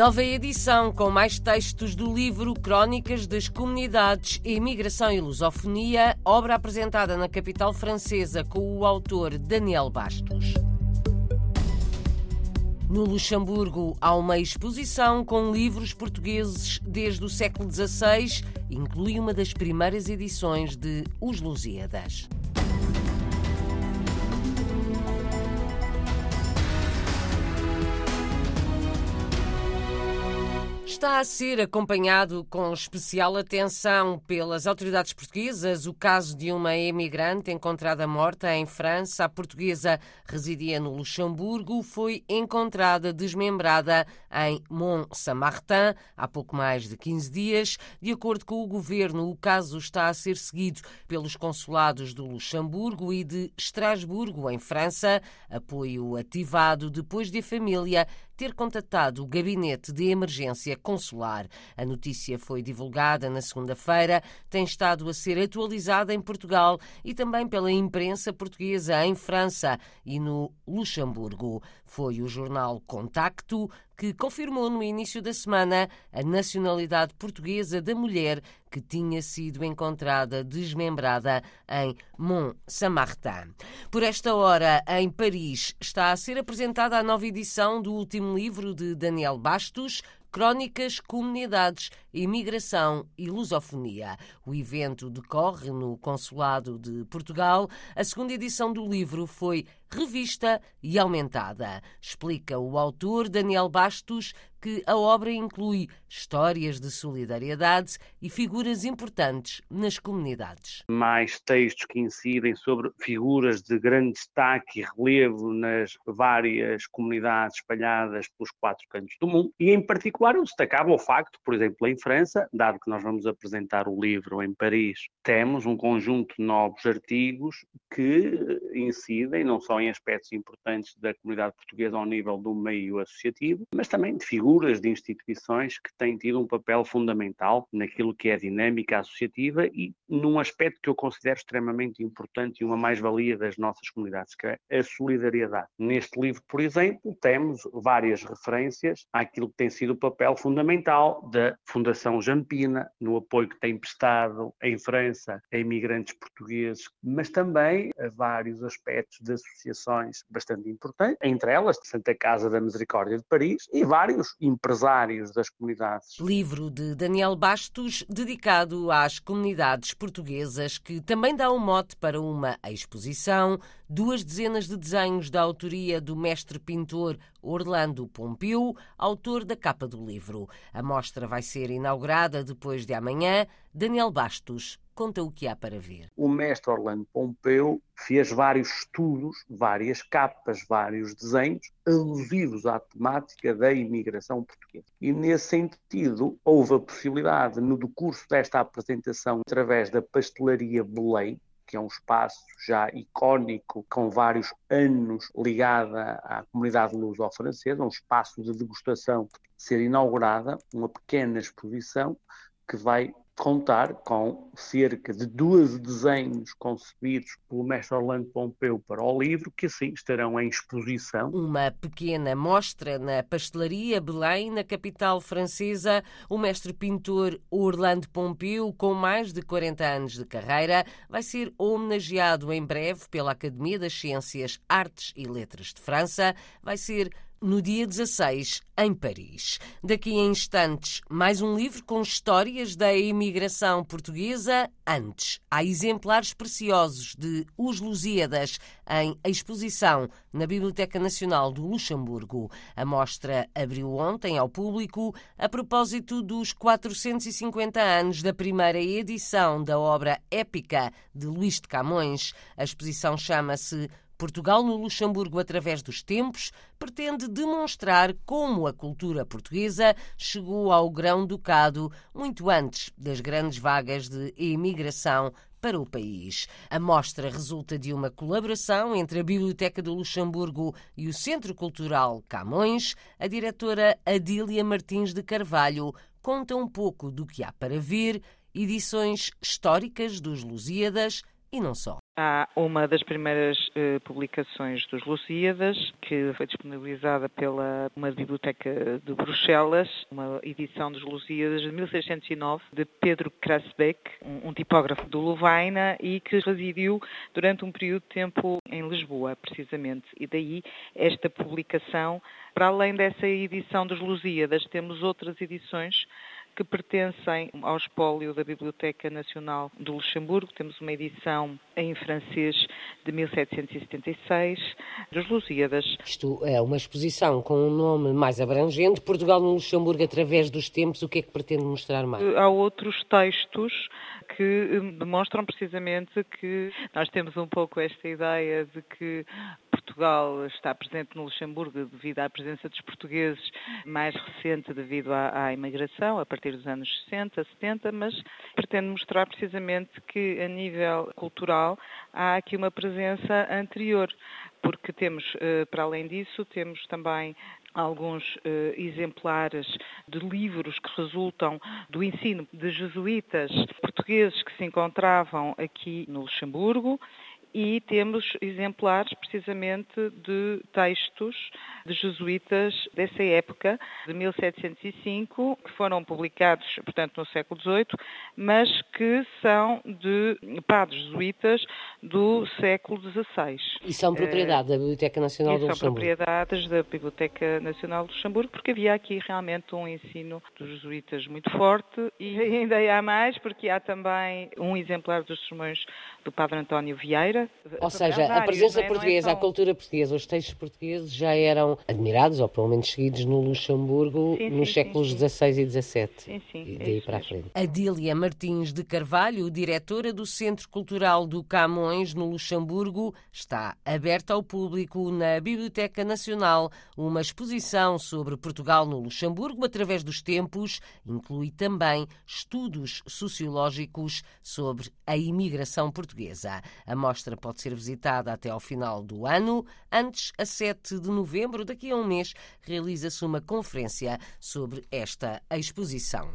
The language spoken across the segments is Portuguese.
Nova edição com mais textos do livro Crónicas das Comunidades, Imigração e Lusofonia, obra apresentada na capital francesa com o autor Daniel Bastos. No Luxemburgo há uma exposição com livros portugueses desde o século XVI, inclui uma das primeiras edições de Os Lusíadas. Está a ser acompanhado com especial atenção pelas autoridades portuguesas o caso de uma emigrante encontrada morta em França. A portuguesa residia no Luxemburgo, foi encontrada desmembrada em Mont-Saint-Martin há pouco mais de 15 dias. De acordo com o governo, o caso está a ser seguido pelos consulados do Luxemburgo e de Estrasburgo, em França. Apoio ativado depois de a família ter contatado o gabinete de emergência consular. A notícia foi divulgada na segunda-feira, tem estado a ser atualizada em Portugal e também pela imprensa portuguesa em França e no Luxemburgo. Foi o jornal Contacto que confirmou no início da semana a nacionalidade portuguesa da mulher que tinha sido encontrada desmembrada em Mont-Saint-Martin. Por esta hora, em Paris, está a ser apresentada a nova edição do último livro de Daniel Bastos, Crónicas, Comunidades, Imigração e Lusofonia. O evento decorre no Consulado de Portugal. A segunda edição do livro foi revista e aumentada. Explica o autor Daniel Bastos que a obra inclui histórias de solidariedade e figuras importantes nas comunidades. Mais textos que incidem sobre figuras de grande destaque e relevo nas várias comunidades espalhadas pelos quatro cantos do mundo. E, em particular, eu destacava o facto, por exemplo, em França, dado que nós vamos apresentar o livro em Paris, temos um conjunto de novos artigos que incidem não só em aspectos importantes da comunidade portuguesa ao nível do meio associativo, mas também de figuras de instituições que têm tido um papel fundamental naquilo que é a dinâmica associativa e num aspecto que eu considero extremamente importante e uma mais-valia das nossas comunidades, que é a solidariedade. Neste livro, por exemplo, temos várias referências àquilo que tem sido o papel fundamental da Fundação Jampina, no apoio que tem prestado em França a imigrantes portugueses, mas também a vários aspectos de associações bastante importantes, entre elas Santa Casa da Misericórdia de Paris e vários empresários das comunidades. Livro de Daniel Bastos, dedicado às comunidades portuguesas, que também dá um mote para uma exposição, duas dezenas de desenhos da autoria do mestre pintor Orlando Pompeu, autor da capa do livro. A mostra vai ser inaugurada depois de amanhã. Daniel Bastos conta o que há para ver. O mestre Orlando Pompeu fez vários estudos, várias capas, vários desenhos alusivos à temática da imigração portuguesa. E nesse sentido, houve a possibilidade, no decurso desta apresentação, através da pastelaria Belém, que é um espaço já icónico, com vários anos ligada à comunidade luso-francesa, um espaço de degustação, ser inaugurada uma pequena exposição que vai contar com cerca de 12 desenhos concebidos pelo mestre Orlando Pompeu para o livro, que assim estarão em exposição. Uma pequena mostra na pastelaria Belém, na capital francesa. O mestre pintor Orlando Pompeu, com mais de 40 anos de carreira, vai ser homenageado em breve pela Academia das Ciências, Artes e Letras de França. Vai ser no dia 16, em Paris. Daqui a instantes, mais um livro com histórias da imigração portuguesa. Antes, há exemplares preciosos de Os Lusíadas em exposição na Biblioteca Nacional do Luxemburgo. A mostra abriu ontem ao público a propósito dos 450 anos da primeira edição da obra épica de Luís de Camões. A exposição chama-se Portugal no Luxemburgo através dos tempos pretende demonstrar como a cultura portuguesa chegou ao grão-ducado muito antes das grandes vagas de imigração para o país. A mostra resulta de uma colaboração entre a Biblioteca do Luxemburgo e o Centro Cultural Camões. A diretora Adília Martins de Carvalho conta um pouco do que há para ver, edições históricas dos Lusíadas, e não só. Há uma das primeiras uh, publicações dos Lusíadas, que foi disponibilizada pela uma biblioteca de Bruxelas, uma edição dos Lusíadas de 1609, de Pedro Krasbeck, um, um tipógrafo do Lovaina e que residiu durante um período de tempo em Lisboa, precisamente. E daí esta publicação. Para além dessa edição dos Lusíadas, temos outras edições que pertencem ao espólio da Biblioteca Nacional do Luxemburgo. Temos uma edição em francês de 1776, dos Lusíadas. Isto é uma exposição com um nome mais abrangente. Portugal no Luxemburgo através dos tempos, o que é que pretende mostrar mais? Há outros textos que demonstram precisamente que nós temos um pouco esta ideia de que Portugal está presente no Luxemburgo devido à presença dos portugueses mais recente devido à, à imigração, a partir dos anos 60, 70, mas pretende mostrar precisamente que a nível cultural há aqui uma presença anterior porque temos, eh, para além disso, temos também alguns uh, exemplares de livros que resultam do ensino de jesuítas portugueses que se encontravam aqui no Luxemburgo e temos exemplares precisamente de textos de jesuítas dessa época, de 1705, que foram publicados, portanto, no século XVIII, mas que são de padres jesuítas do século XVI. E são propriedade da Biblioteca Nacional do Luxemburgo? são propriedades da Biblioteca Nacional do Luxemburgo, porque havia aqui realmente um ensino dos jesuítas muito forte e ainda há mais, porque há também um exemplar dos sermões do Padre António Vieira. Ou seja, a presença é? é portuguesa, é a cultura portuguesa, os textos portugueses já eram admirados, ou pelo menos seguidos, no Luxemburgo sim, nos sim, séculos XVI e XVII. Sim, sim. E daí para a frente. Adília Martins de Carvalho, diretora do Centro Cultural do Camões, no Luxemburgo, está aberta ao público na Biblioteca Nacional uma exposição sobre Portugal no Luxemburgo através dos tempos, inclui também estudos sociológicos sobre a imigração portuguesa. A mostra pode ser visitada até ao final do ano. Antes, a 7 de novembro, daqui a um mês, realiza-se uma conferência sobre esta exposição.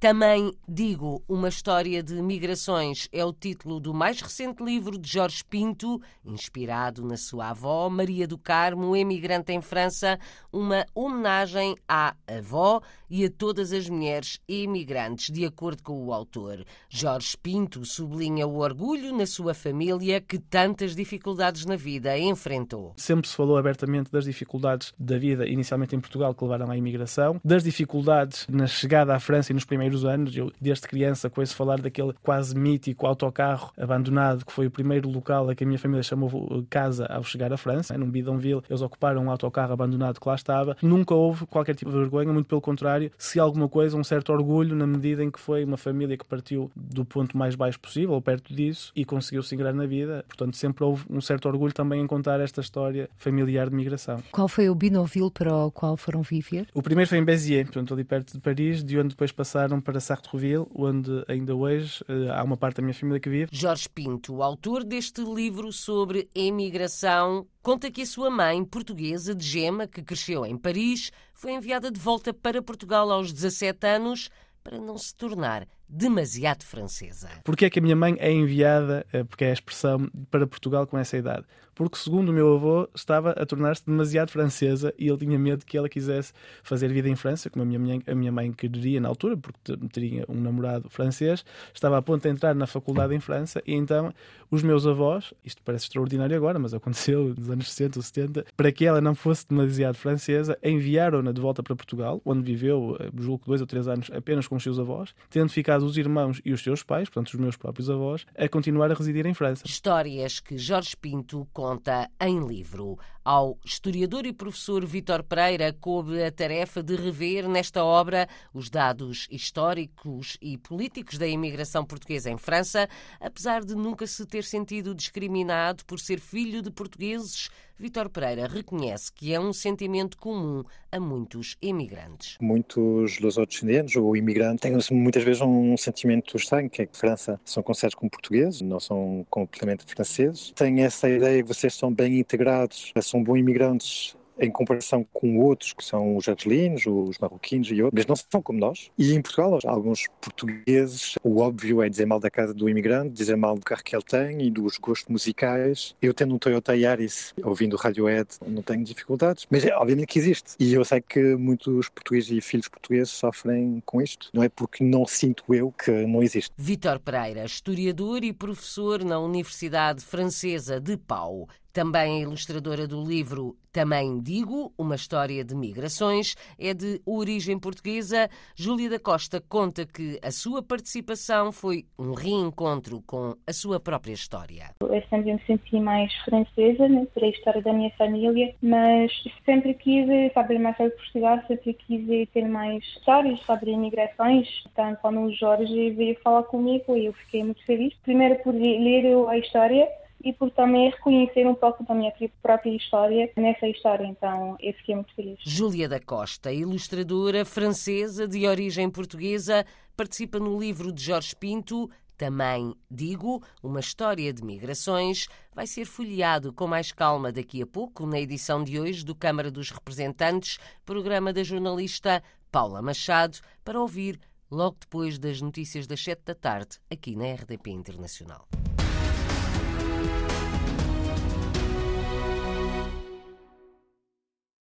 Também digo uma história de migrações é o título do mais recente livro de Jorge Pinto, inspirado na sua avó Maria do Carmo, emigrante em França, uma homenagem à avó e a todas as mulheres emigrantes, de acordo com o autor. Jorge Pinto sublinha o orgulho na sua família que tantas dificuldades na vida enfrentou. Sempre se falou abertamente das dificuldades da vida, inicialmente em Portugal, que levaram à imigração, das dificuldades na chegada à França e nos primeiros primeiros anos, eu desde criança conheço falar daquele quase mítico autocarro abandonado, que foi o primeiro local a que a minha família chamou casa ao chegar à França. Num bidonville, eles ocuparam um autocarro abandonado que lá estava. Nunca houve qualquer tipo de vergonha, muito pelo contrário, se alguma coisa, um certo orgulho na medida em que foi uma família que partiu do ponto mais baixo possível, ou perto disso, e conseguiu se ingrar na vida. Portanto, sempre houve um certo orgulho também em contar esta história familiar de migração. Qual foi o bidonville para o qual foram viver? O primeiro foi em Béziers, portanto, ali perto de Paris, de onde depois passaram para Sartreville, onde ainda hoje uh, há uma parte da minha família que vive. Jorge Pinto, autor deste livro sobre emigração, conta que a sua mãe, portuguesa de Gema, que cresceu em Paris, foi enviada de volta para Portugal aos 17 anos para não se tornar demasiado francesa. Porquê é que a minha mãe é enviada, eh, porque é a expressão, para Portugal com essa idade? Porque, segundo o meu avô, estava a tornar-se demasiado francesa e ele tinha medo que ela quisesse fazer vida em França, como a minha mãe, a minha mãe queria na altura, porque teria um namorado francês, estava a ponto de entrar na faculdade em França e então os meus avós, isto parece extraordinário agora, mas aconteceu nos anos 60 ou 70, para que ela não fosse demasiado francesa, enviaram-na de volta para Portugal, onde viveu, eh, julgo, dois ou três anos apenas com os seus avós, tendo ficado os irmãos e os seus pais, portanto os meus próprios avós, a continuar a residir em França. Histórias que Jorge Pinto conta em livro. Ao historiador e professor Vítor Pereira coube a tarefa de rever nesta obra os dados históricos e políticos da imigração portuguesa em França, apesar de nunca se ter sentido discriminado por ser filho de portugueses Vítor Pereira reconhece que é um sentimento comum a muitos imigrantes. Muitos lusodescendentes ou imigrantes têm muitas vezes um sentimento estranho, que é que França são considerados como portugueses, não são completamente franceses. Têm essa ideia que vocês são bem integrados, são bons imigrantes em comparação com outros que são os argelinos, os marroquinos e outros, mas não são como nós. E em Portugal, alguns portugueses, o óbvio é dizer mal da casa do imigrante, dizer mal do carro que ele tem e dos gostos musicais. Eu tendo um Toyota Yaris, ouvindo Radiohead, não tenho dificuldades, mas é, obviamente que existe. E eu sei que muitos portugueses e filhos portugueses sofrem com isto. Não é porque não sinto eu que não existe. Vítor Pereira, historiador e professor na Universidade Francesa de Pau. Também ilustradora do livro Também Digo, uma história de migrações, é de origem portuguesa. Júlia da Costa conta que a sua participação foi um reencontro com a sua própria história. Eu sempre me senti mais francesa, né, a história da minha família, mas sempre quis saber mais sobre Portugal, sempre quis ter mais histórias sobre imigrações. Então, quando o Jorge veio falar comigo, eu fiquei muito feliz. Primeiro por ler a história e por também reconhecer um pouco da minha própria história nessa história. Então, eu fiquei muito feliz. Júlia da Costa, ilustradora francesa de origem portuguesa, participa no livro de Jorge Pinto. Também digo, uma história de migrações vai ser folheado com mais calma daqui a pouco na edição de hoje do Câmara dos Representantes, programa da jornalista Paula Machado, para ouvir logo depois das notícias das sete da tarde, aqui na RDP Internacional.